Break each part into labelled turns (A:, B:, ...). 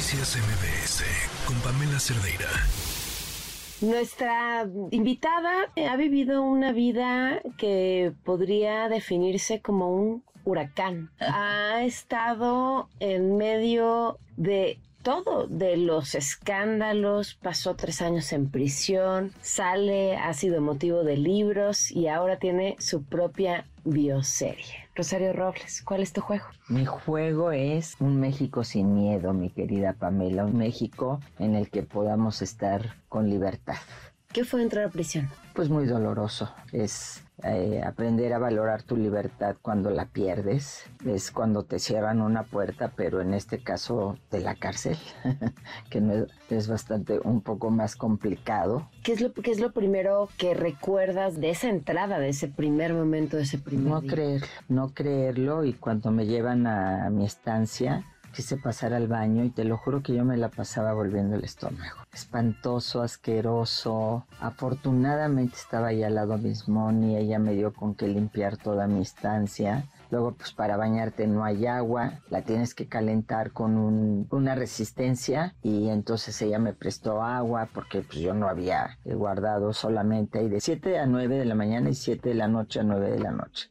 A: Noticias MBS con Pamela Cerdeira.
B: Nuestra invitada ha vivido una vida que podría definirse como un huracán. Ha estado en medio de todo, de los escándalos, pasó tres años en prisión, sale, ha sido motivo de libros y ahora tiene su propia bioserie. Rosario Robles, ¿cuál es tu juego?
C: Mi juego es un México sin miedo, mi querida Pamela, un México en el que podamos estar con libertad.
B: ¿Qué fue entrar a prisión?
C: Pues muy doloroso. Es eh, aprender a valorar tu libertad cuando la pierdes. Es cuando te cierran una puerta, pero en este caso de la cárcel, que es bastante un poco más complicado.
B: ¿Qué es, lo, ¿Qué es lo primero que recuerdas de esa entrada, de ese primer momento, de ese primer
C: No creerlo, no creerlo y cuando me llevan a mi estancia quise pasar al baño y te lo juro que yo me la pasaba volviendo el estómago. Espantoso, asqueroso. Afortunadamente estaba ahí al lado mismo y ella me dio con que limpiar toda mi estancia. Luego, pues para bañarte no hay agua, la tienes que calentar con una resistencia y entonces ella me prestó agua porque pues yo no había guardado solamente ahí de 7 a 9 de la mañana y 7 de la noche a 9 de la noche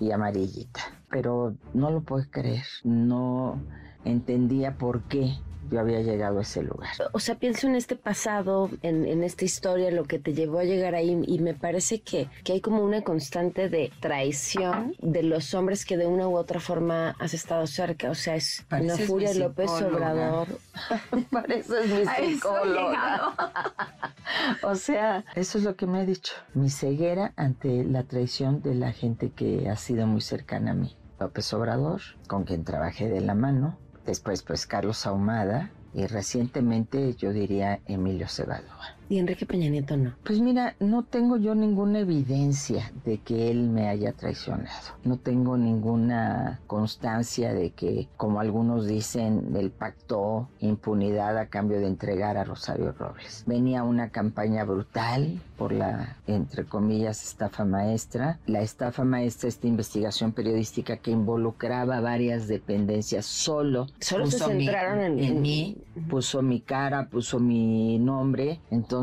C: y amarillita. Pero no lo puedo creer, no entendía por qué yo había llegado a ese lugar.
B: O sea, pienso en este pasado, en, esta historia, lo que te llevó a llegar ahí y me parece que, que hay como una constante de traición de los hombres que de una u otra forma has estado cerca. O sea, es una furia López Obrador.
C: Parece mi psicóloga. o sea, eso es lo que me ha dicho. Mi ceguera ante la traición de la gente que ha sido muy cercana a mí. López Obrador, con quien trabajé de la mano, después pues Carlos Ahumada y recientemente yo diría Emilio Cebadúa.
B: ¿Y Enrique Peña Nieto no?
C: Pues mira, no tengo yo ninguna evidencia de que él me haya traicionado. No tengo ninguna constancia de que, como algunos dicen, él pactó impunidad a cambio de entregar a Rosario Robles. Venía una campaña brutal por la, entre comillas, estafa maestra. La estafa maestra, esta investigación periodística que involucraba varias dependencias, solo,
B: solo se centraron en,
C: en, mí, puso mi cara, puso mi nombre. Entonces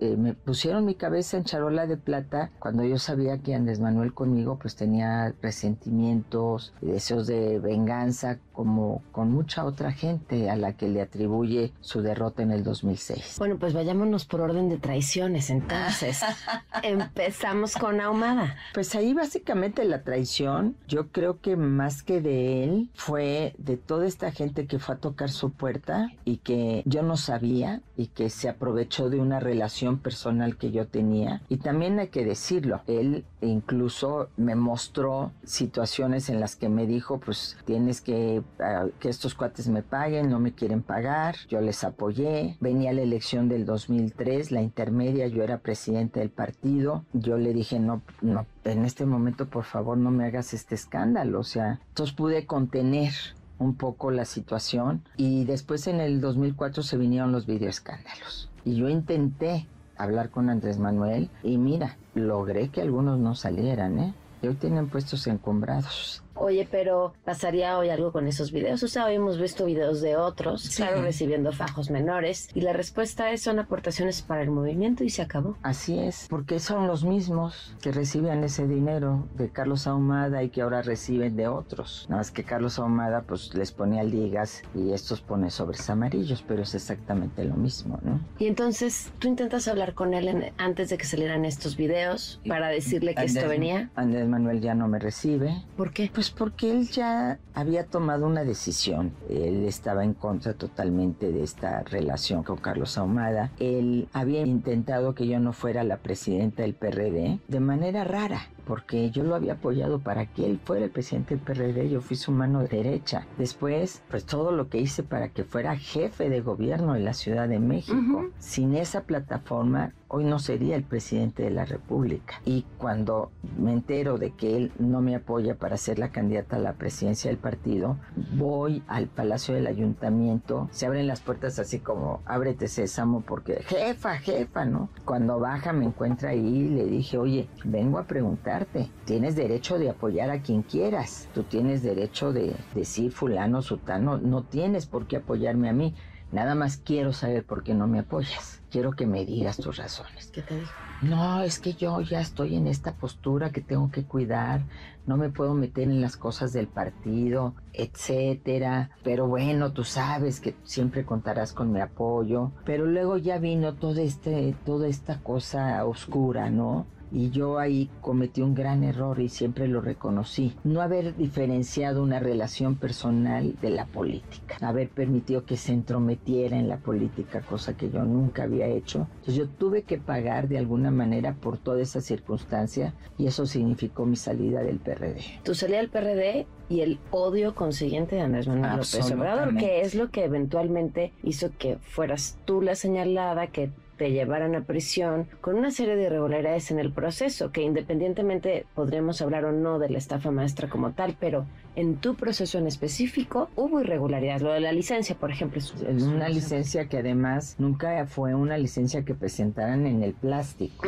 C: eh, me pusieron mi cabeza en charola de plata cuando yo sabía que Andrés Manuel conmigo pues tenía resentimientos, deseos de venganza como con mucha otra gente a la que le atribuye su derrota en el 2006.
B: Bueno, pues vayámonos por orden de traiciones entonces. Empezamos con Ahumada.
C: Pues ahí básicamente la traición, yo creo que más que de él, fue de toda esta gente que fue a tocar su puerta y que yo no sabía y que se aprovechó de una relación personal que yo tenía. Y también hay que decirlo, él incluso me mostró situaciones en las que me dijo, pues tienes que ah, que estos cuates me paguen, no me quieren pagar, yo les apoyé. Venía la elección del 2003, la intermedia, yo era presidente del partido, yo le dije, no, no, en este momento por favor no me hagas este escándalo, o sea, entonces pude contener un poco la situación y después en el 2004 se vinieron los videoescándalos. Y yo intenté hablar con Andrés Manuel y mira, logré que algunos no salieran, ¿eh? Y hoy tienen puestos encumbrados
B: oye, pero pasaría hoy algo con esos videos. O sea, hoy hemos visto videos de otros, claro, recibiendo fajos menores. Y la respuesta es, son aportaciones para el movimiento y se acabó.
C: Así es, porque son los mismos que reciben ese dinero de Carlos Ahumada y que ahora reciben de otros. Nada más que Carlos Ahumada pues les ponía ligas y estos pone sobres amarillos, pero es exactamente lo mismo, ¿no?
B: Y entonces, ¿tú intentas hablar con él antes de que salieran estos videos para decirle que esto venía?
C: Andrés Manuel ya no me recibe.
B: ¿Por qué?
C: Pues porque él ya había tomado una decisión. Él estaba en contra totalmente de esta relación con Carlos Ahumada. Él había intentado que yo no fuera la presidenta del PRD de manera rara porque yo lo había apoyado para que él fuera el presidente del PRD, yo fui su mano derecha. Después, pues todo lo que hice para que fuera jefe de gobierno en la Ciudad de México. Sin esa plataforma hoy no sería el presidente de la República. Y cuando me entero de que él no me apoya para ser la candidata a la presidencia del partido, voy al Palacio del Ayuntamiento, se abren las puertas así como, ábrete sésamo, porque jefa, jefa, ¿no? Cuando baja me encuentra ahí y le dije, oye, vengo a preguntarte, tienes derecho de apoyar a quien quieras, tú tienes derecho de decir fulano, sutano, no tienes por qué apoyarme a mí. Nada más quiero saber por qué no me apoyas. Quiero que me digas tus razones.
B: ¿Qué te dijo?
C: No, es que yo ya estoy en esta postura que tengo que cuidar, no me puedo meter en las cosas del partido, etcétera. Pero bueno, tú sabes que siempre contarás con mi apoyo. Pero luego ya vino todo este, toda esta cosa oscura, ¿no? Y yo ahí cometí un gran error y siempre lo reconocí. No haber diferenciado una relación personal de la política. Haber permitido que se entrometiera en la política, cosa que yo nunca había hecho. Entonces yo tuve que pagar de alguna manera por toda esa circunstancia y eso significó mi salida del PRD.
B: Tu salida del PRD y el odio consiguiente de Andrés Manuel López Obrador, que es lo que eventualmente hizo que fueras tú la señalada, que te llevaran a prisión con una serie de irregularidades en el proceso, que independientemente podríamos hablar o no de la estafa maestra como tal, pero en tu proceso en específico hubo irregularidades. Lo de la licencia, por ejemplo. Es
C: una licencia que además nunca fue una licencia que presentaran en el plástico.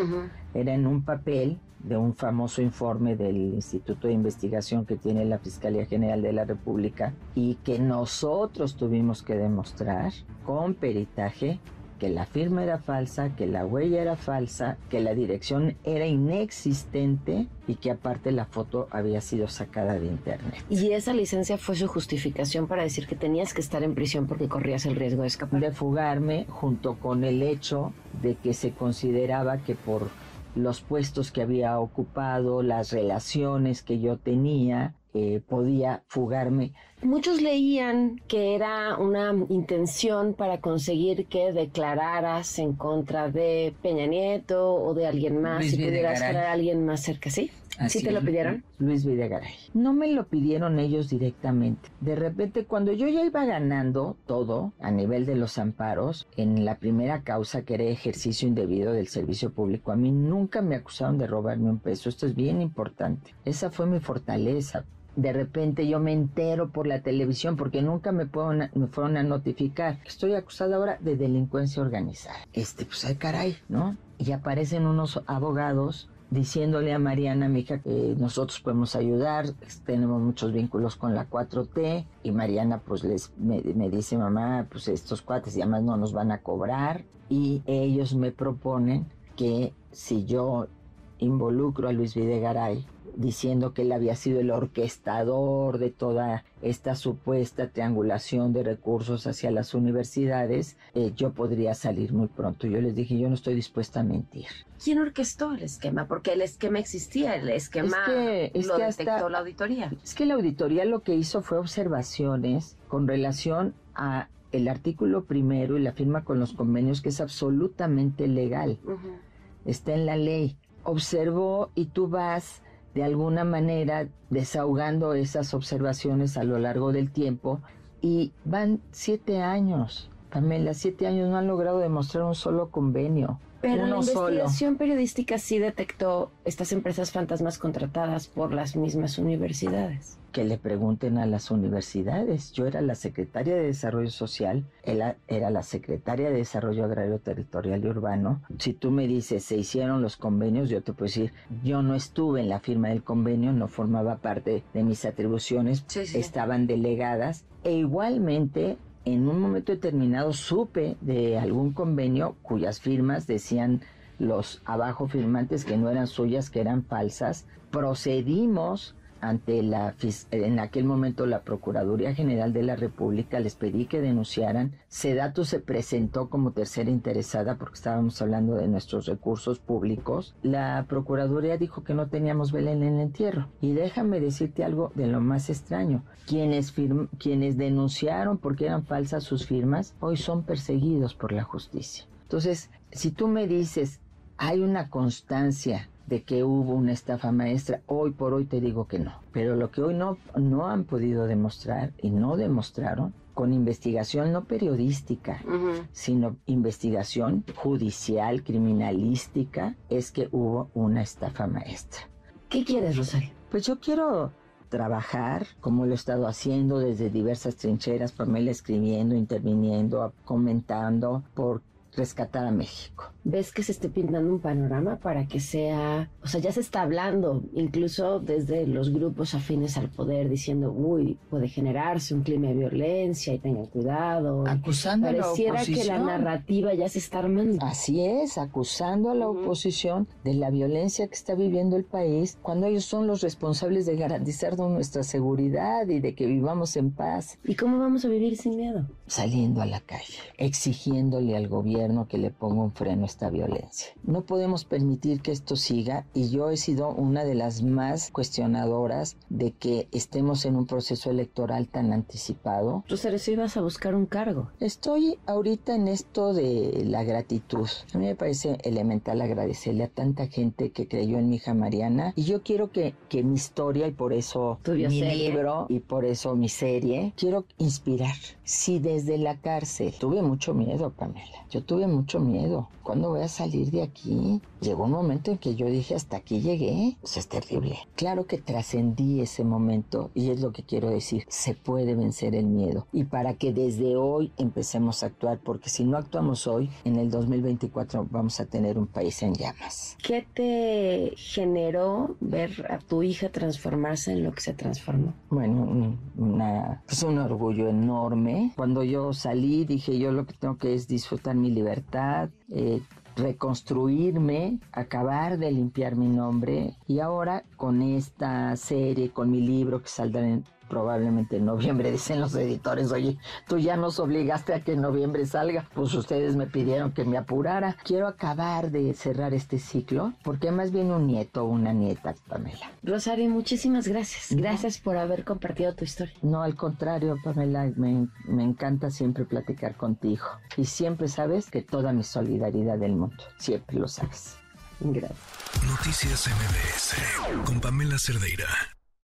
C: Era en un papel de un famoso informe del Instituto de Investigación que tiene la Fiscalía General de la República y que nosotros tuvimos que demostrar con peritaje que la firma era falsa, que la huella era falsa, que la dirección era inexistente y que aparte la foto había sido sacada de internet.
B: Y esa licencia fue su justificación para decir que tenías que estar en prisión porque corrías el riesgo de escapar.
C: De fugarme junto con el hecho de que se consideraba que por los puestos que había ocupado, las relaciones que yo tenía, eh, podía fugarme.
B: Muchos leían que era una intención para conseguir que declararas en contra de Peña Nieto o de alguien más y pudieras a alguien más cerca, ¿sí? ¿Sí te lo pidieron?
C: Luis Videgaray. No me lo pidieron ellos directamente. De repente, cuando yo ya iba ganando todo a nivel de los amparos, en la primera causa que era ejercicio indebido del servicio público, a mí nunca me acusaron de robarme un peso. Esto es bien importante. Esa fue mi fortaleza de repente yo me entero por la televisión porque nunca me, me fueron a notificar. Estoy acusada ahora de delincuencia organizada. Este, pues ay caray, ¿no? Y aparecen unos abogados diciéndole a Mariana, mi hija, que nosotros podemos ayudar, tenemos muchos vínculos con la 4T, y Mariana pues les, me, me dice, mamá, pues estos cuates y además no nos van a cobrar, y ellos me proponen que si yo involucro a Luis Videgaray diciendo que él había sido el orquestador de toda esta supuesta triangulación de recursos hacia las universidades, eh, yo podría salir muy pronto. Yo les dije, yo no estoy dispuesta a mentir.
B: ¿Quién orquestó el esquema? Porque el esquema existía, el esquema lo detectó la auditoría.
C: Es que la auditoría lo que hizo fue observaciones con relación a el artículo primero y la firma con los convenios que es absolutamente legal. Está en la ley. Observó y tú vas de alguna manera desahogando esas observaciones a lo largo del tiempo y van siete años. Pamela, siete años no han logrado demostrar un solo convenio.
B: Pero la investigación periodística sí detectó estas empresas fantasmas contratadas por las mismas universidades.
C: Que le pregunten a las universidades. Yo era la secretaria de Desarrollo Social, ella era la secretaria de Desarrollo Agrario Territorial y Urbano. Si tú me dices, se hicieron los convenios, yo te puedo decir, yo no estuve en la firma del convenio, no formaba parte de mis atribuciones, estaban delegadas. E igualmente en un momento determinado supe de algún convenio cuyas firmas decían los abajo firmantes que no eran suyas, que eran falsas. Procedimos ante la en aquel momento la Procuraduría General de la República les pedí que denunciaran. Sedato se presentó como tercera interesada porque estábamos hablando de nuestros recursos públicos. La Procuraduría dijo que no teníamos vela en el entierro. Y déjame decirte algo de lo más extraño. Quienes, quienes denunciaron porque eran falsas sus firmas, hoy son perseguidos por la justicia. Entonces, si tú me dices, hay una constancia de que hubo una estafa maestra. Hoy por hoy te digo que no. Pero lo que hoy no, no han podido demostrar y no demostraron con investigación no periodística, sino investigación judicial, criminalística, es que hubo una estafa maestra.
B: ¿Qué quieres, Rosario?
C: Pues yo quiero trabajar como lo he estado haciendo desde diversas trincheras, Pamela escribiendo, interviniendo, comentando por rescatar a México.
B: ¿Ves que se esté pintando un panorama para que sea, o sea, ya se está hablando, incluso desde los grupos afines al poder, diciendo, uy, puede generarse un clima de violencia y tengan cuidado.
C: Acusando a la oposición.
B: Pareciera que la narrativa ya se está armando.
C: Así es, acusando a la oposición de la violencia que está viviendo el país, cuando ellos son los responsables de garantizar nuestra seguridad y de que vivamos en paz.
B: ¿Y cómo vamos a vivir sin miedo?
C: Saliendo a la calle, exigiéndole al gobierno que le ponga un freno esta violencia. No podemos permitir que esto siga y yo he sido una de las más cuestionadoras de que estemos en un proceso electoral tan anticipado.
B: Tú, si ibas a buscar un cargo.
C: Estoy ahorita en esto de la gratitud. A mí me parece elemental agradecerle a tanta gente que creyó en mi hija Mariana y yo quiero que, que mi historia y por eso mi libro y por eso mi serie, quiero inspirar. Si desde la cárcel tuve mucho miedo, Pamela, yo tuve mucho miedo. Cuando voy a salir de aquí? Llegó un momento en que yo dije, hasta aquí llegué. Pues es terrible. Claro que trascendí ese momento y es lo que quiero decir. Se puede vencer el miedo. Y para que desde hoy empecemos a actuar, porque si no actuamos hoy, en el 2024 vamos a tener un país en llamas.
B: ¿Qué te generó ver a tu hija transformarse en lo que se transformó?
C: Bueno, una, pues un orgullo enorme. Cuando yo salí, dije yo lo que tengo que es disfrutar mi libertad, eh, reconstruirme, acabar de limpiar mi nombre. Y ahora con esta serie, con mi libro que saldrá en probablemente en noviembre, dicen los editores, oye, tú ya nos obligaste a que en noviembre salga, pues ustedes me pidieron que me apurara. Quiero acabar de cerrar este ciclo, porque más bien un nieto o una nieta, Pamela.
B: Rosario, muchísimas gracias. Gracias por haber compartido tu historia.
C: No, al contrario, Pamela, me, me encanta siempre platicar contigo. Y siempre sabes que toda mi solidaridad del mundo, siempre lo sabes. Gracias.
A: Noticias MBS con Pamela Cerdeira.